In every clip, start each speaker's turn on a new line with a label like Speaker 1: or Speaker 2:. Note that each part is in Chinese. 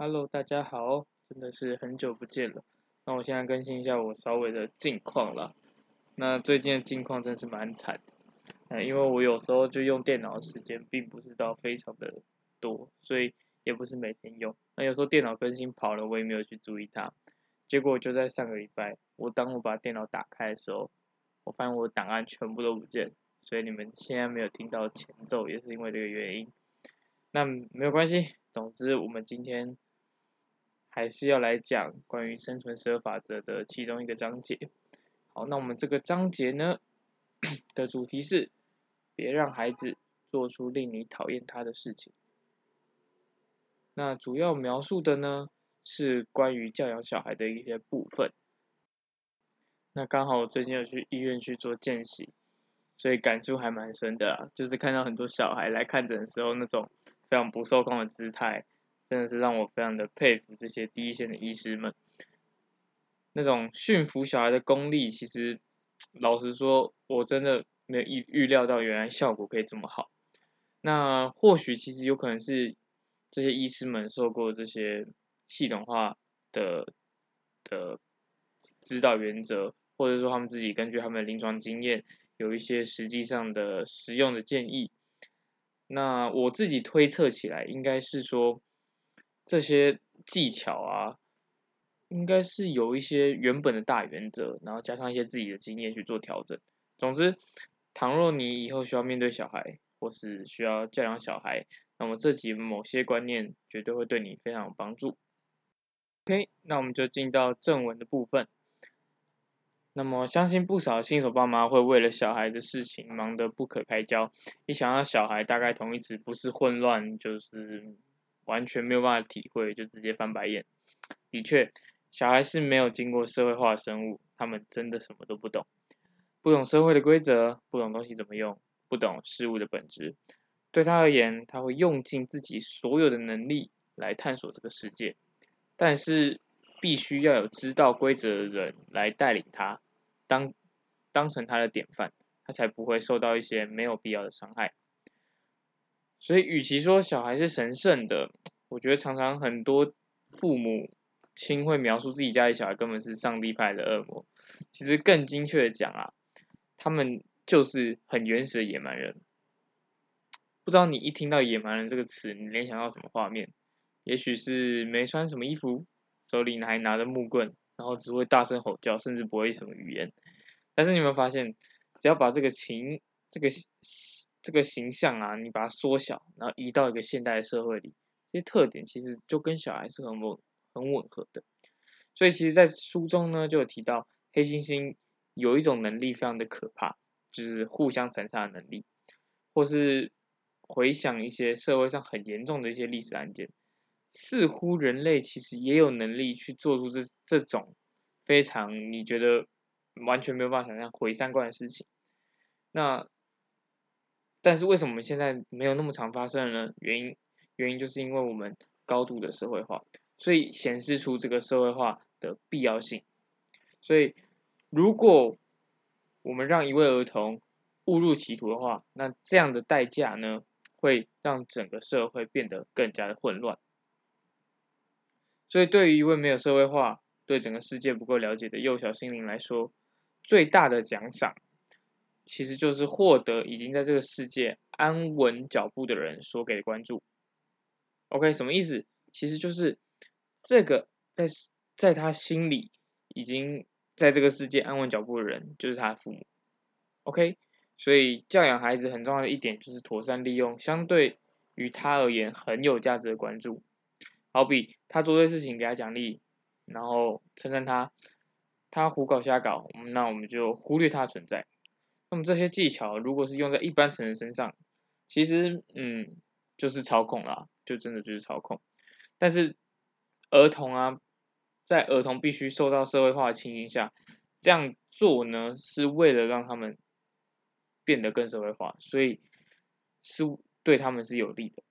Speaker 1: Hello，大家好，真的是很久不见了。那我现在更新一下我稍微的近况啦。那最近的近况真是蛮惨的，嗯，因为我有时候就用电脑的时间并不是到非常的多，所以也不是每天用。那有时候电脑更新跑了，我也没有去注意它。结果就在上个礼拜，我当我把电脑打开的时候，我发现我的档案全部都不见，所以你们现在没有听到前奏，也是因为这个原因。那没有关系，总之我们今天还是要来讲关于生存十二法则的其中一个章节。好，那我们这个章节呢的主题是：别让孩子做出令你讨厌他的事情。那主要描述的呢是关于教养小孩的一些部分。那刚好我最近有去医院去做见习，所以感触还蛮深的，就是看到很多小孩来看诊的时候那种。非常不受控的姿态，真的是让我非常的佩服这些第一线的医师们。那种驯服小孩的功力，其实老实说，我真的没有预预料到，原来效果可以这么好。那或许其实有可能是这些医师们受过这些系统化的的指导原则，或者说他们自己根据他们的临床经验，有一些实际上的实用的建议。那我自己推测起来，应该是说这些技巧啊，应该是有一些原本的大原则，然后加上一些自己的经验去做调整。总之，倘若你以后需要面对小孩，或是需要教养小孩，那么这几某些观念绝对会对你非常有帮助。OK，那我们就进到正文的部分。那么，相信不少新手爸妈会为了小孩的事情忙得不可开交。一想到小孩，大概同义词不是混乱，就是完全没有办法体会，就直接翻白眼。的确，小孩是没有经过社会化的生物，他们真的什么都不懂，不懂社会的规则，不懂东西怎么用，不懂事物的本质。对他而言，他会用尽自己所有的能力来探索这个世界，但是必须要有知道规则的人来带领他。当当成他的典范，他才不会受到一些没有必要的伤害。所以，与其说小孩是神圣的，我觉得常常很多父母亲会描述自己家里小孩根本是上帝派的恶魔。其实更精确的讲啊，他们就是很原始的野蛮人。不知道你一听到“野蛮人”这个词，你联想到什么画面？也许是没穿什么衣服，手里还拿着木棍。然后只会大声吼叫，甚至不会什么语言。但是你有没有发现，只要把这个情、这个这个形象啊，你把它缩小，然后移到一个现代社会里，这些特点其实就跟小孩是很吻、很吻合的。所以，其实，在书中呢，就有提到黑猩猩有一种能力非常的可怕，就是互相残杀的能力，或是回想一些社会上很严重的一些历史案件。似乎人类其实也有能力去做出这这种非常你觉得完全没有办法想象毁三观的事情。那但是为什么我们现在没有那么常发生呢？原因原因就是因为我们高度的社会化，所以显示出这个社会化的必要性。所以如果我们让一位儿童误入歧途的话，那这样的代价呢，会让整个社会变得更加的混乱。所以，对于一位没有社会化、对整个世界不够了解的幼小心灵来说，最大的奖赏，其实就是获得已经在这个世界安稳脚步的人所给的关注。OK，什么意思？其实就是这个在在他心里已经在这个世界安稳脚步的人，就是他的父母。OK，所以教养孩子很重要的一点就是妥善利用相对于他而言很有价值的关注。好比他做对事情，给他奖励，然后称赞他；他胡搞瞎搞，那我们就忽略他的存在。那么这些技巧，如果是用在一般成人身上，其实嗯，就是操控啦，就真的就是操控。但是儿童啊，在儿童必须受到社会化的情形下，这样做呢，是为了让他们变得更社会化，所以是对他们是有利的。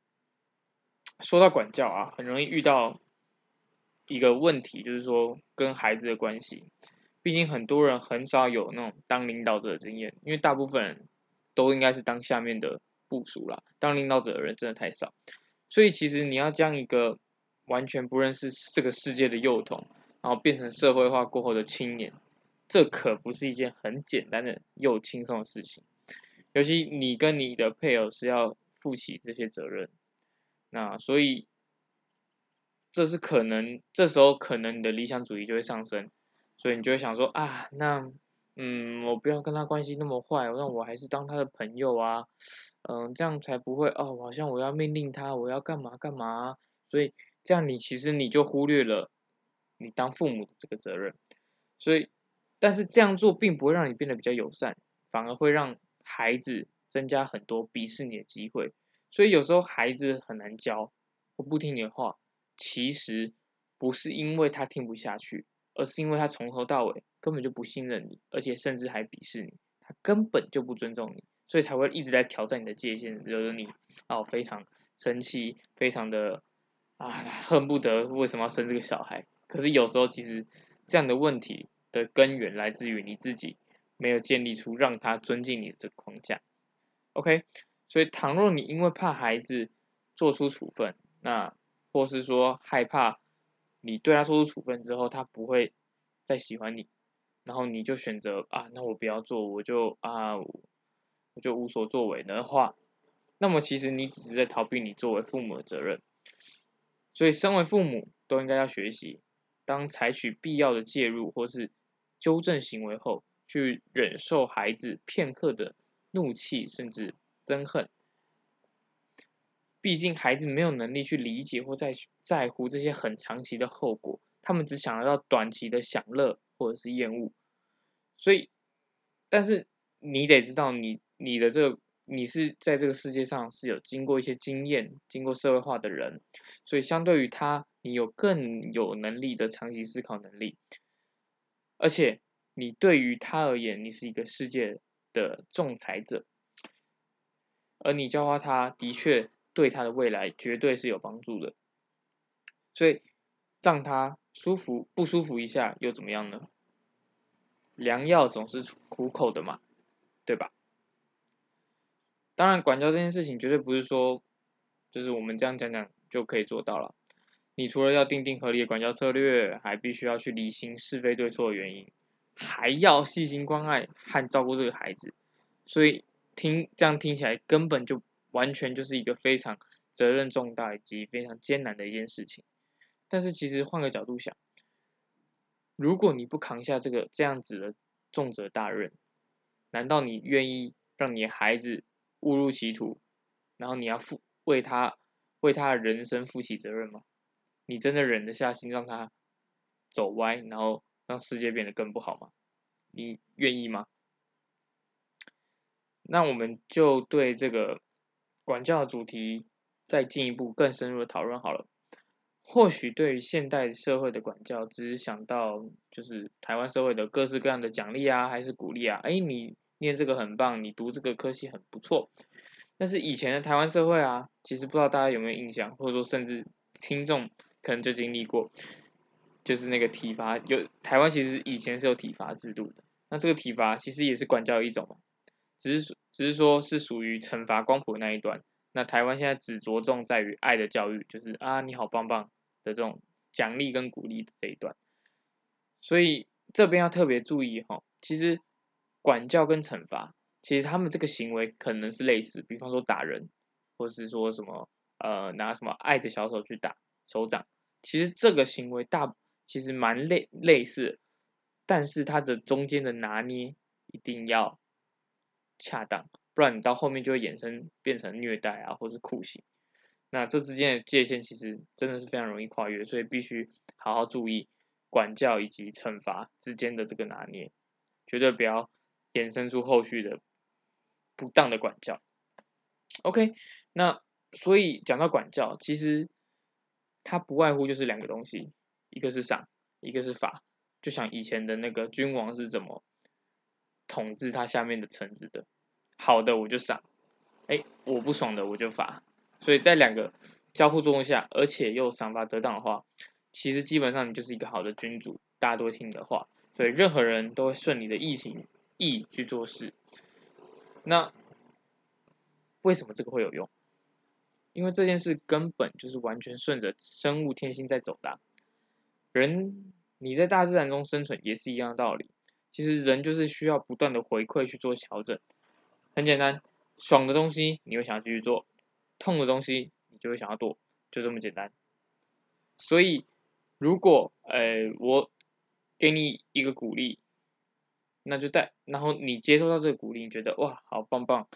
Speaker 1: 说到管教啊，很容易遇到一个问题，就是说跟孩子的关系。毕竟很多人很少有那种当领导者的经验，因为大部分人都应该是当下面的部署啦。当领导者的人真的太少，所以其实你要将一个完全不认识这个世界的幼童，然后变成社会化过后的青年，这可不是一件很简单的又轻松的事情。尤其你跟你的配偶是要负起这些责任，那所以这是可能，这时候可能你的理想主义就会上升，所以你就会想说啊，那嗯，我不要跟他关系那么坏，那我还是当他的朋友啊，嗯，这样才不会哦，好像我要命令他，我要干嘛干嘛，所以这样你其实你就忽略了你当父母的这个责任，所以但是这样做并不会让你变得比较友善，反而会让。孩子增加很多鄙视你的机会，所以有时候孩子很难教我不听你的话，其实不是因为他听不下去，而是因为他从头到尾根本就不信任你，而且甚至还鄙视你，他根本就不尊重你，所以才会一直在挑战你的界限，惹得你哦非常生气，非常的啊恨不得为什么要生这个小孩？可是有时候其实这样的问题的根源来自于你自己。没有建立出让他尊敬你的这个框架，OK，所以倘若你因为怕孩子做出处分，那或是说害怕你对他做出处分之后他不会再喜欢你，然后你就选择啊，那我不要做，我就啊，我就无所作为的话，那么其实你只是在逃避你作为父母的责任。所以，身为父母都应该要学习，当采取必要的介入或是纠正行为后。去忍受孩子片刻的怒气，甚至憎恨。毕竟孩子没有能力去理解或在在乎这些很长期的后果，他们只想要到短期的享乐或者是厌恶。所以，但是你得知道，你你的这个你是在这个世界上是有经过一些经验、经过社会化的人，所以相对于他，你有更有能力的长期思考能力，而且。你对于他而言，你是一个世界的仲裁者，而你教化他的确对他的未来绝对是有帮助的。所以让他舒服不舒服一下又怎么样呢？良药总是苦口的嘛，对吧？当然，管教这件事情绝对不是说就是我们这样讲讲就可以做到了。你除了要定定合理的管教策略，还必须要去理清是非对错的原因。还要细心关爱和照顾这个孩子，所以听这样听起来根本就完全就是一个非常责任重大以及非常艰难的一件事情。但是其实换个角度想，如果你不扛下这个这样子的重责大任，难道你愿意让你的孩子误入歧途，然后你要负为他为他的人生负起责任吗？你真的忍得下心让他走歪，然后？让世界变得更不好吗？你愿意吗？那我们就对这个管教的主题再进一步更深入的讨论好了。或许对于现代社会的管教，只是想到就是台湾社会的各式各样的奖励啊，还是鼓励啊？哎，你念这个很棒，你读这个科系很不错。但是以前的台湾社会啊，其实不知道大家有没有印象，或者说甚至听众可能就经历过。就是那个体罚，有台湾其实以前是有体罚制度的，那这个体罚其实也是管教一种，只是只是说是属于惩罚光谱的那一段。那台湾现在只着重在于爱的教育，就是啊你好棒棒的这种奖励跟鼓励这一段。所以这边要特别注意哈，其实管教跟惩罚，其实他们这个行为可能是类似，比方说打人，或是说什么呃拿什么爱的小手去打手掌，其实这个行为大。其实蛮类类似，但是它的中间的拿捏一定要恰当，不然你到后面就会衍生变成虐待啊，或是酷刑。那这之间的界限其实真的是非常容易跨越，所以必须好好注意管教以及惩罚之间的这个拿捏，绝对不要衍生出后续的不当的管教。OK，那所以讲到管教，其实它不外乎就是两个东西。一个是赏，一个是罚，就像以前的那个君王是怎么统治他下面的臣子的，好的我就赏，哎，我不爽的我就罚，所以在两个交互作用下，而且又赏罚得当的话，其实基本上你就是一个好的君主，大家都听你的话，所以任何人都会顺你的意情意去做事。那为什么这个会有用？因为这件事根本就是完全顺着生物天性在走的。人你在大自然中生存也是一样的道理。其实人就是需要不断的回馈去做调整。很简单，爽的东西你会想要继续做，痛的东西你就会想要躲，就这么简单。所以，如果呃我给你一个鼓励，那就带，然后你接受到这个鼓励，你觉得哇好棒棒，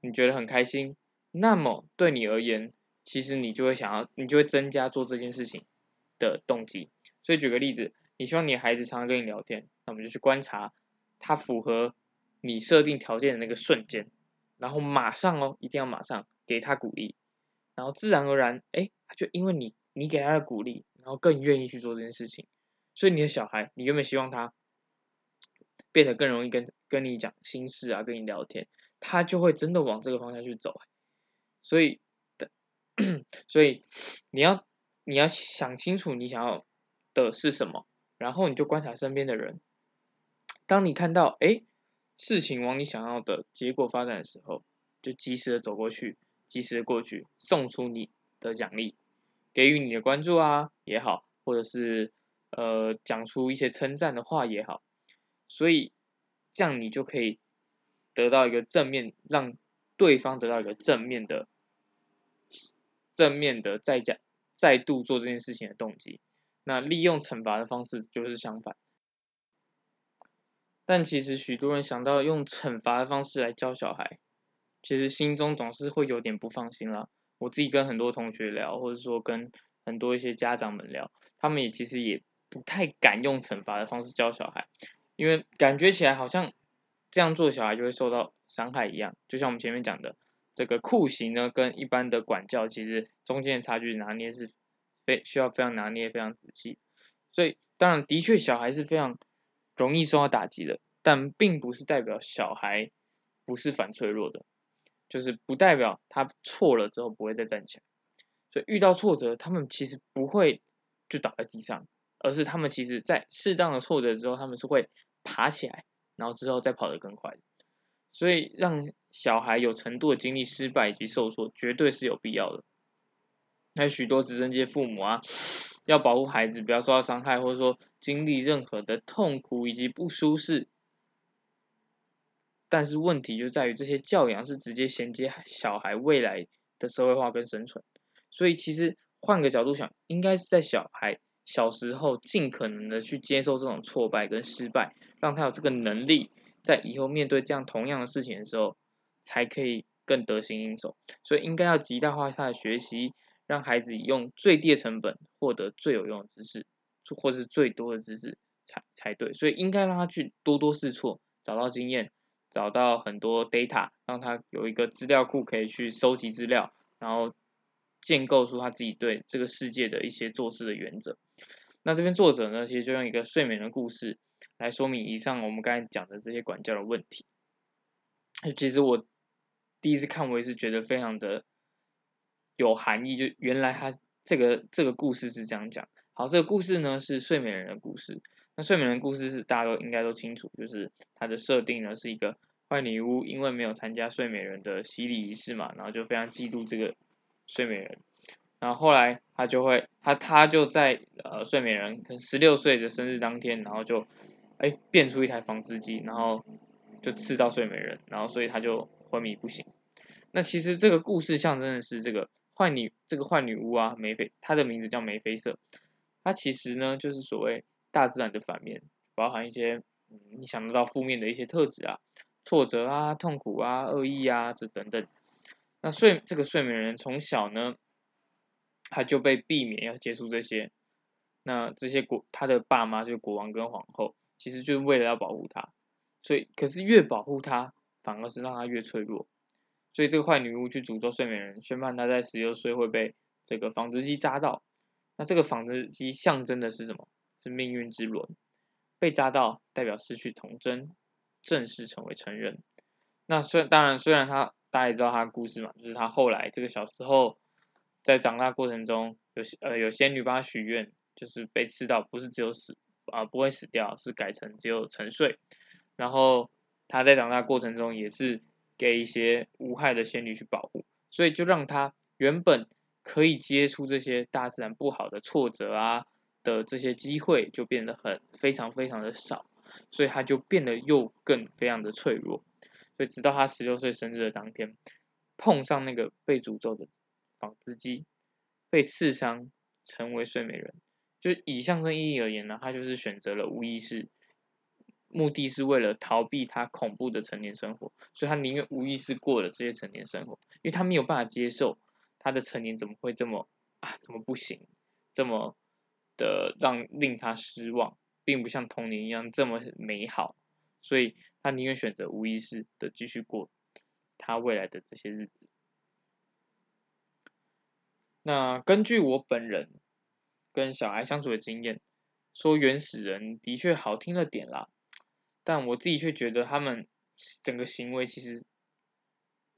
Speaker 1: 你觉得很开心，那么对你而言，其实你就会想要，你就会增加做这件事情的动机。所以举个例子，你希望你的孩子常常跟你聊天，那我们就去观察他符合。你设定条件的那个瞬间，然后马上哦，一定要马上给他鼓励，然后自然而然，哎，他就因为你你给他的鼓励，然后更愿意去做这件事情。所以你的小孩，你原本希望他变得更容易跟跟你讲心事啊，跟你聊天，他就会真的往这个方向去走。所以的，所以你要你要想清楚你想要的是什么，然后你就观察身边的人，当你看到哎。事情往你想要的结果发展的时候，就及时的走过去，及时的过去，送出你的奖励，给予你的关注啊也好，或者是呃讲出一些称赞的话也好，所以这样你就可以得到一个正面，让对方得到一个正面的正面的再讲再度做这件事情的动机。那利用惩罚的方式就是相反。但其实许多人想到用惩罚的方式来教小孩，其实心中总是会有点不放心啦。我自己跟很多同学聊，或者说跟很多一些家长们聊，他们也其实也不太敢用惩罚的方式教小孩，因为感觉起来好像这样做小孩就会受到伤害一样。就像我们前面讲的，这个酷刑呢，跟一般的管教其实中间的差距拿捏是非需要非常拿捏非常仔细。所以当然的确小孩是非常。容易受到打击的，但并不是代表小孩不是反脆弱的，就是不代表他错了之后不会再站起来。所以遇到挫折，他们其实不会就倒在地上，而是他们其实在适当的挫折之后，他们是会爬起来，然后之后再跑得更快。所以让小孩有程度的经历失败以及受挫，绝对是有必要的。还有许多直升机父母啊。要保护孩子不要受到伤害，或者说经历任何的痛苦以及不舒适。但是问题就在于这些教养是直接衔接小孩未来的社会化跟生存。所以其实换个角度想，应该是在小孩小时候尽可能的去接受这种挫败跟失败，让他有这个能力，在以后面对这样同样的事情的时候，才可以更得心应手。所以应该要极大化他的学习。让孩子用最低的成本获得最有用的知识，或是最多的知识才才对。所以应该让他去多多试错，找到经验，找到很多 data，让他有一个资料库可以去收集资料，然后建构出他自己对这个世界的一些做事的原则。那这边作者呢，其实就用一个睡眠的故事来说明以上我们刚才讲的这些管教的问题。其实我第一次看，我也是觉得非常的。有含义，就原来他这个这个故事是这样讲。好，这个故事呢是睡美人的故事。那睡美人故事是大家都应该都清楚，就是它的设定呢是一个坏女巫，因为没有参加睡美人的洗礼仪式嘛，然后就非常嫉妒这个睡美人。然后后来他就会，他他就在呃睡美人可能十六岁的生日当天，然后就哎变出一台纺织机，然后就刺到睡美人，然后所以他就昏迷不醒。那其实这个故事象征的是这个。坏女这个坏女巫啊，梅菲，她的名字叫梅菲瑟。她其实呢，就是所谓大自然的反面，包含一些嗯，你想得到负面的一些特质啊，挫折啊、痛苦啊、恶意啊这等等。那睡这个睡美人从小呢，他就被避免要接触这些。那这些国他的爸妈就是国王跟皇后，其实就是为了要保护他，所以可是越保护他，反而是让他越脆弱。所以这个坏女巫去诅咒睡美人，宣判她在十六岁会被这个纺织机扎到。那这个纺织机象征的是什么？是命运之轮。被扎到代表失去童真，正式成为成人。那虽当然，虽然他大家也知道他的故事嘛，就是他后来这个小时候在长大过程中有呃有仙女帮他许愿，就是被刺到不是只有死啊不会死掉，是改成只有沉睡。然后他在长大过程中也是。给一些无害的仙女去保护，所以就让他原本可以接触这些大自然不好的挫折啊的这些机会，就变得很非常非常的少，所以他就变得又更非常的脆弱。所以直到他十六岁生日的当天，碰上那个被诅咒的纺织机，被刺伤，成为睡美人。就以象征意义而言呢，他就是选择了无意识，目的是为了逃避他恐怖的成年生活，所以他宁愿无意识过了这些成年生活，因为他没有办法接受他的成年怎么会这么啊，怎么不行，这么的让令他失望，并不像童年一样这么美好，所以。他宁愿选择无意识的继续过他未来的这些日子。那根据我本人跟小孩相处的经验，说原始人的确好听了点啦，但我自己却觉得他们整个行为其实，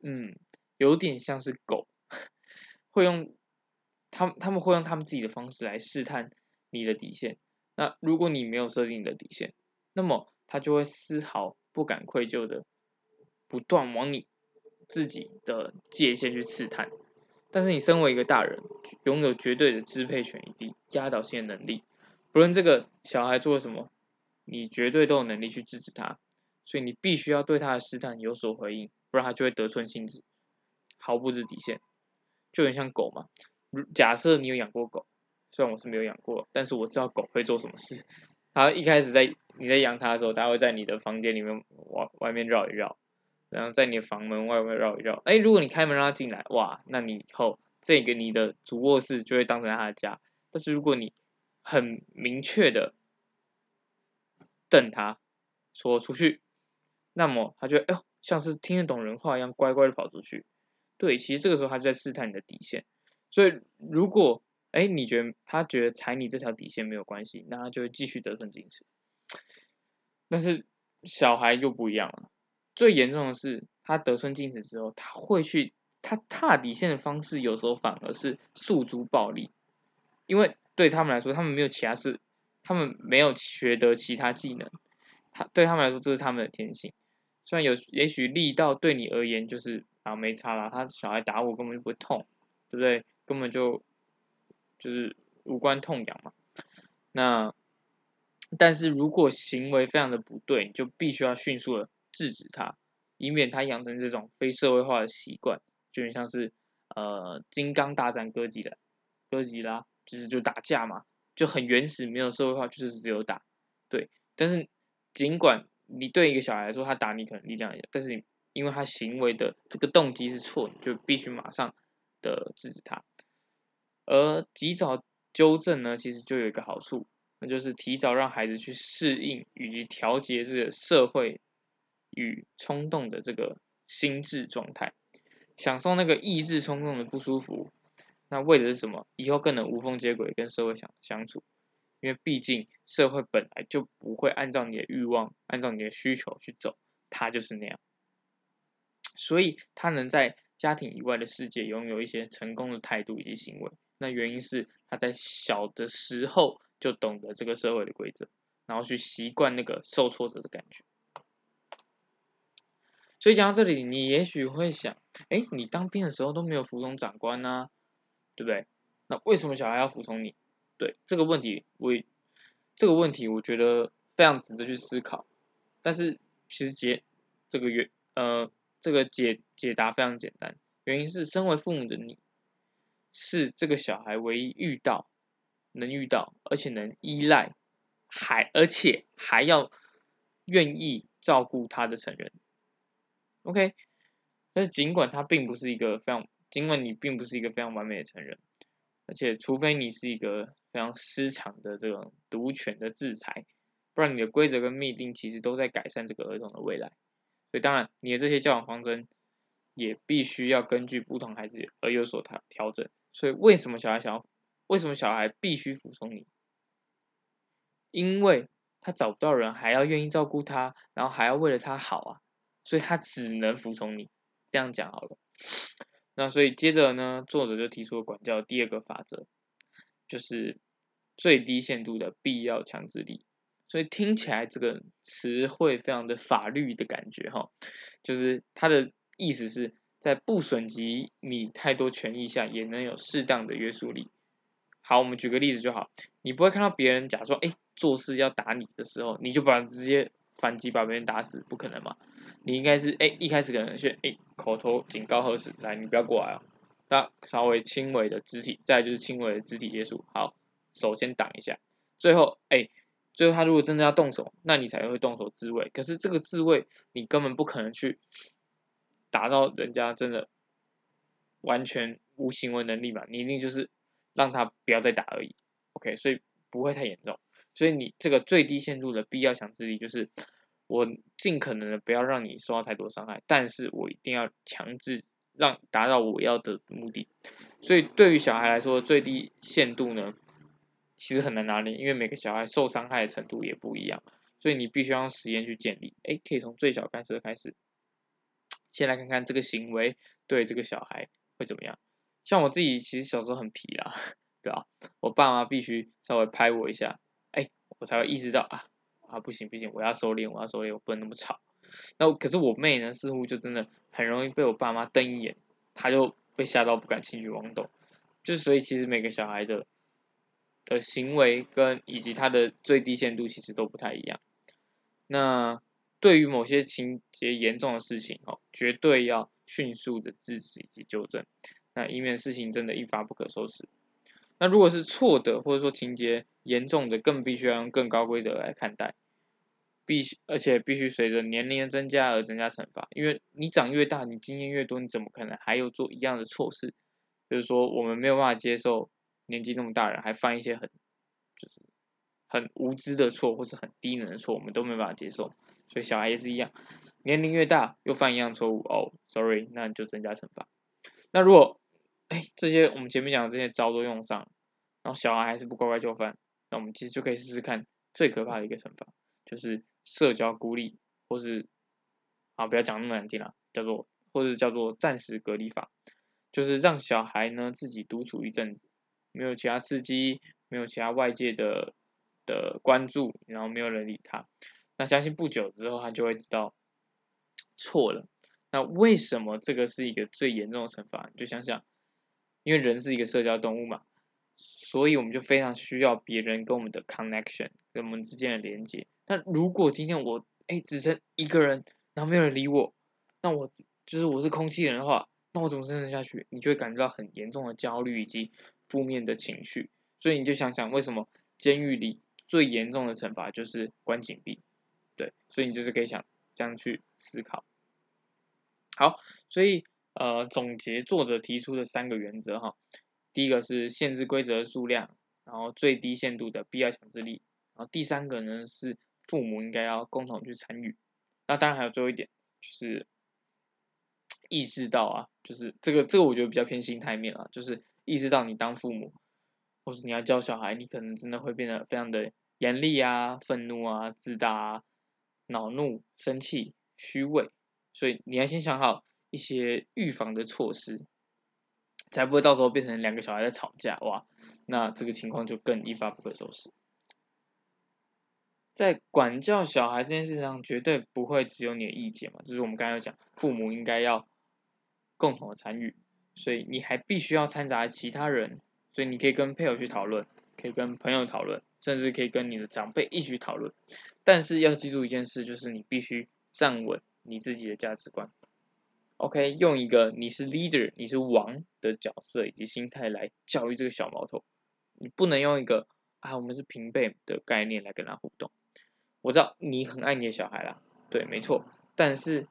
Speaker 1: 嗯，有点像是狗，会用他们他们会用他们自己的方式来试探你的底线。那如果你没有设定你的底线，那么他就会丝毫。不敢愧疚的，不断往你自己的界限去刺探，但是你身为一个大人，拥有绝对的支配权以及压倒性的能力，不论这个小孩做了什么，你绝对都有能力去制止他，所以你必须要对他的试探有所回应，不然他就会得寸进尺，毫不知底线，就很像狗嘛。假设你有养过狗，虽然我是没有养过，但是我知道狗会做什么事。它一开始在你在养它的时候，它会在你的房间里面外外面绕一绕，然后在你的房门外面绕一绕。哎，如果你开门让它进来，哇，那你以后这个你的主卧室就会当成它的家。但是如果你很明确的瞪他，说出去，那么他就哎呦，像是听得懂人话一样，乖乖的跑出去。对，其实这个时候他就在试探你的底线。所以如果哎，你觉得他觉得踩你这条底线没有关系，那他就会继续得寸进尺。但是小孩又不一样了，最严重的是他得寸进尺之后，他会去他踏底线的方式，有时候反而是诉诸暴力，因为对他们来说，他们没有其他事，他们没有学得其他技能，他对他们来说这是他们的天性。虽然有也许力道对你而言就是啊没差啦，他小孩打我根本就不痛，对不对？根本就。就是无关痛痒嘛，那但是如果行为非常的不对，你就必须要迅速的制止他，以免他养成这种非社会化的习惯，就很像是呃金刚大战哥吉拉，哥吉拉就是就打架嘛，就很原始，没有社会化，就是只有打，对。但是尽管你对一个小孩来说，他打你可能力量也，但是因为他行为的这个动机是错，就必须马上的制止他。而及早纠正呢，其实就有一个好处，那就是提早让孩子去适应以及调节这个社会与冲动的这个心智状态，享受那个意志冲动的不舒服。那为的是什么？以后更能无缝接轨跟社会相相处。因为毕竟社会本来就不会按照你的欲望、按照你的需求去走，它就是那样。所以他能在家庭以外的世界拥有一些成功的态度以及行为。那原因是他在小的时候就懂得这个社会的规则，然后去习惯那个受挫折的感觉。所以讲到这里，你也许会想：哎，你当兵的时候都没有服从长官呢，对不对？那为什么小孩要服从你？对这个问题，我这个问题我觉得非常值得去思考。但是其实解这个原呃这个解解答非常简单，原因是身为父母的你。是这个小孩唯一遇到、能遇到，而且能依赖，还而且还要愿意照顾他的成人。OK，但是尽管他并不是一个非常，尽管你并不是一个非常完美的成人，而且除非你是一个非常失常的这种独权的制裁，不然你的规则跟命定其实都在改善这个儿童的未来。所以当然，你的这些教养方针也必须要根据不同孩子而有所调调整。所以，为什么小孩想要？为什么小孩必须服从你？因为他找不到人，还要愿意照顾他，然后还要为了他好啊，所以他只能服从你。这样讲好了。那所以接着呢，作者就提出了管教第二个法则，就是最低限度的必要强制力。所以听起来这个词汇非常的法律的感觉哈，就是它的意思是在不损及你太多权益下，也能有适当的约束力。好，我们举个例子就好，你不会看到别人假说，哎，做事要打你的时候，你就把直接反击把别人打死，不可能嘛？你应该是，哎，一开始可能先，哎，口头警告核实，来，你不要过来哦。那稍微轻微的肢体，再就是轻微的肢体接触，好，手先挡一下，最后，哎，最后他如果真的要动手，那你才会动手自卫。可是这个自卫，你根本不可能去达到人家真的完全无行为能力嘛？你一定就是让他不要再打而已。OK，所以不会太严重。所以你这个最低限度的必要强制力，就是我尽可能的不要让你受到太多伤害，但是我一定要强制。让达到我要的目的，所以对于小孩来说，最低限度呢，其实很难拿捏，因为每个小孩受伤害的程度也不一样，所以你必须要用实验去建立。哎，可以从最小干涉开始，先来看看这个行为对这个小孩会怎么样。像我自己其实小时候很皮啦，对吧？我爸妈必须稍微拍我一下，哎，我才会意识到啊啊不行不行，我要收敛，我要收敛，我不能那么吵。那可是我妹呢，似乎就真的很容易被我爸妈瞪一眼，她就被吓到不敢轻举妄动。就所以其实每个小孩的的行为跟以及他的最低限度其实都不太一样。那对于某些情节严重的事情，哦，绝对要迅速的制止以及纠正，那以免事情真的一发不可收拾。那如果是错的，或者说情节严重的，更必须要用更高规则来看待。必须，而且必须随着年龄的增加而增加惩罚，因为你长越大，你经验越多，你怎么可能还有做一样的错事？就是说，我们没有办法接受年纪那么大人还犯一些很，就是很无知的错，或是很低能的错，我们都没办法接受。所以小孩也是一样，年龄越大又犯一样错误，哦，sorry，那你就增加惩罚。那如果，哎，这些我们前面讲的这些招都用上，然后小孩还是不乖乖就范，那我们其实就可以试试看最可怕的一个惩罚，就是。社交孤立，或是啊，不要讲那么难听了，叫做或者叫做暂时隔离法，就是让小孩呢自己独处一阵子，没有其他刺激，没有其他外界的的关注，然后没有人理他，那相信不久之后他就会知道错了。那为什么这个是一个最严重的惩罚？你就想想，因为人是一个社交动物嘛，所以我们就非常需要别人跟我们的 connection，跟我们之间的连接。那如果今天我哎只剩一个人，然后没有人理我，那我就是我是空气人的话，那我怎么生存下去？你就会感觉到很严重的焦虑以及负面的情绪。所以你就想想，为什么监狱里最严重的惩罚就是关紧闭？对，所以你就是可以想这样去思考。好，所以呃总结作者提出的三个原则哈，第一个是限制规则的数量，然后最低限度的必要强制力，然后第三个呢是。父母应该要共同去参与，那当然还有最后一点，就是 意识到啊，就是这个这个我觉得比较偏心态面啊，就是意识到你当父母，或是你要教小孩，你可能真的会变得非常的严厉啊、愤怒啊、自大啊、恼怒、生气、虚伪，所以你要先想好一些预防的措施，才不会到时候变成两个小孩在吵架哇，那这个情况就更一发不可收拾。在管教小孩这件事上，绝对不会只有你的意见嘛，就是我们刚才讲，父母应该要共同的参与，所以你还必须要掺杂其他人，所以你可以跟配偶去讨论，可以跟朋友讨论，甚至可以跟你的长辈一起讨论。但是要记住一件事，就是你必须站稳你自己的价值观。OK，用一个你是 leader，你是王的角色以及心态来教育这个小毛头，你不能用一个啊我们是平辈的概念来跟他互动。我知道你很爱你的小孩啦，对，没错。但是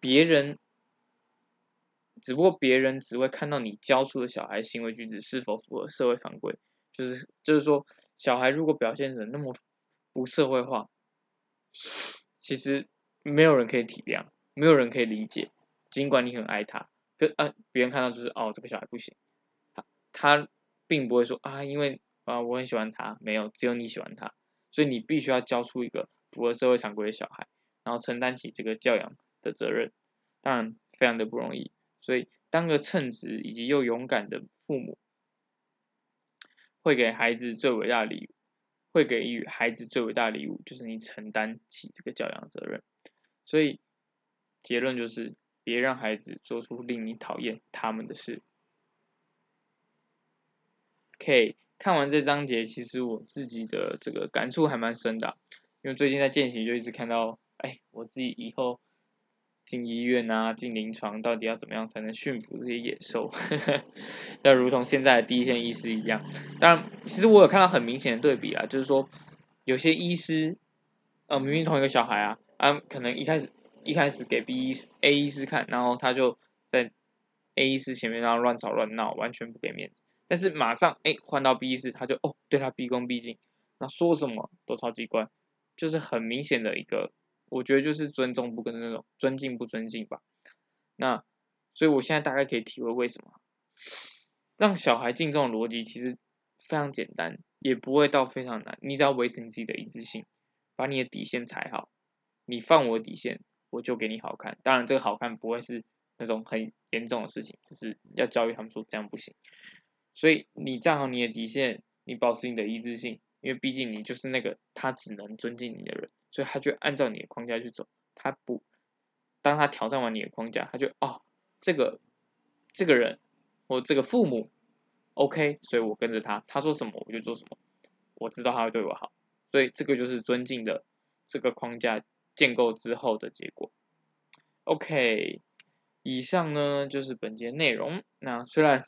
Speaker 1: 别人，只不过别人只会看到你教出的小孩行为举止是否符合社会常规，就是就是说，小孩如果表现的那么不社会化，其实没有人可以体谅，没有人可以理解。尽管你很爱他，可啊，别人看到就是哦，这个小孩不行，他他并不会说啊，因为啊我很喜欢他，没有，只有你喜欢他。所以你必须要教出一个符合社会常规的小孩，然后承担起这个教养的责任，当然非常的不容易。所以当个称职以及又勇敢的父母，会给孩子最伟大的礼物，会给予孩子最伟大的礼物，就是你承担起这个教养责任。所以结论就是，别让孩子做出令你讨厌他们的事。OK，看完这章节，其实我自己的这个感触还蛮深的，因为最近在见习就一直看到，哎，我自己以后进医院啊，进临床，到底要怎么样才能驯服这些野兽？要如同现在的第一线医师一样。当然，其实我有看到很明显的对比啊，就是说有些医师，呃，明明同一个小孩啊，啊，可能一开始一开始给 B 医 A 医师看，然后他就在 A 医师前面然后乱吵乱闹，完全不给面子。但是马上哎换到 B 医师，他就哦对他毕恭毕敬，那说什么都超级乖，就是很明显的一个，我觉得就是尊重不跟那种尊敬不尊敬吧。那所以我现在大概可以体会为什么让小孩敬重逻辑其实非常简单，也不会到非常难。你只要维持你自己的一致性，把你的底线踩好，你放我底线，我就给你好看。当然这个好看不会是那种很严重的事情，只是要教育他们说这样不行。所以你站好你的底线，你保持你的一致性，因为毕竟你就是那个他只能尊敬你的人，所以他就按照你的框架去走。他不，当他挑战完你的框架，他就哦，这个这个人我这个父母，OK，所以我跟着他，他说什么我就做什么。我知道他会对我好，所以这个就是尊敬的这个框架建构之后的结果。OK，以上呢就是本节内容。那虽然。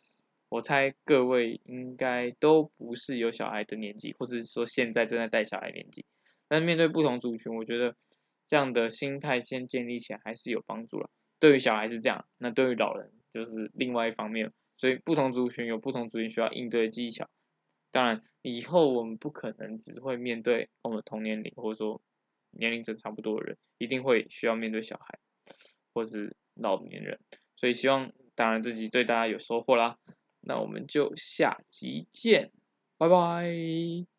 Speaker 1: 我猜各位应该都不是有小孩的年纪，或者是说现在正在带小孩年纪。但面对不同族群，我觉得这样的心态先建立起来还是有帮助了。对于小孩是这样，那对于老人就是另外一方面。所以不同族群有不同族群需要应对的技巧。当然，以后我们不可能只会面对我们同年龄或者说年龄层差不多的人，一定会需要面对小孩或是老年人。所以希望当然自己对大家有收获啦。那我们就下集见，拜拜。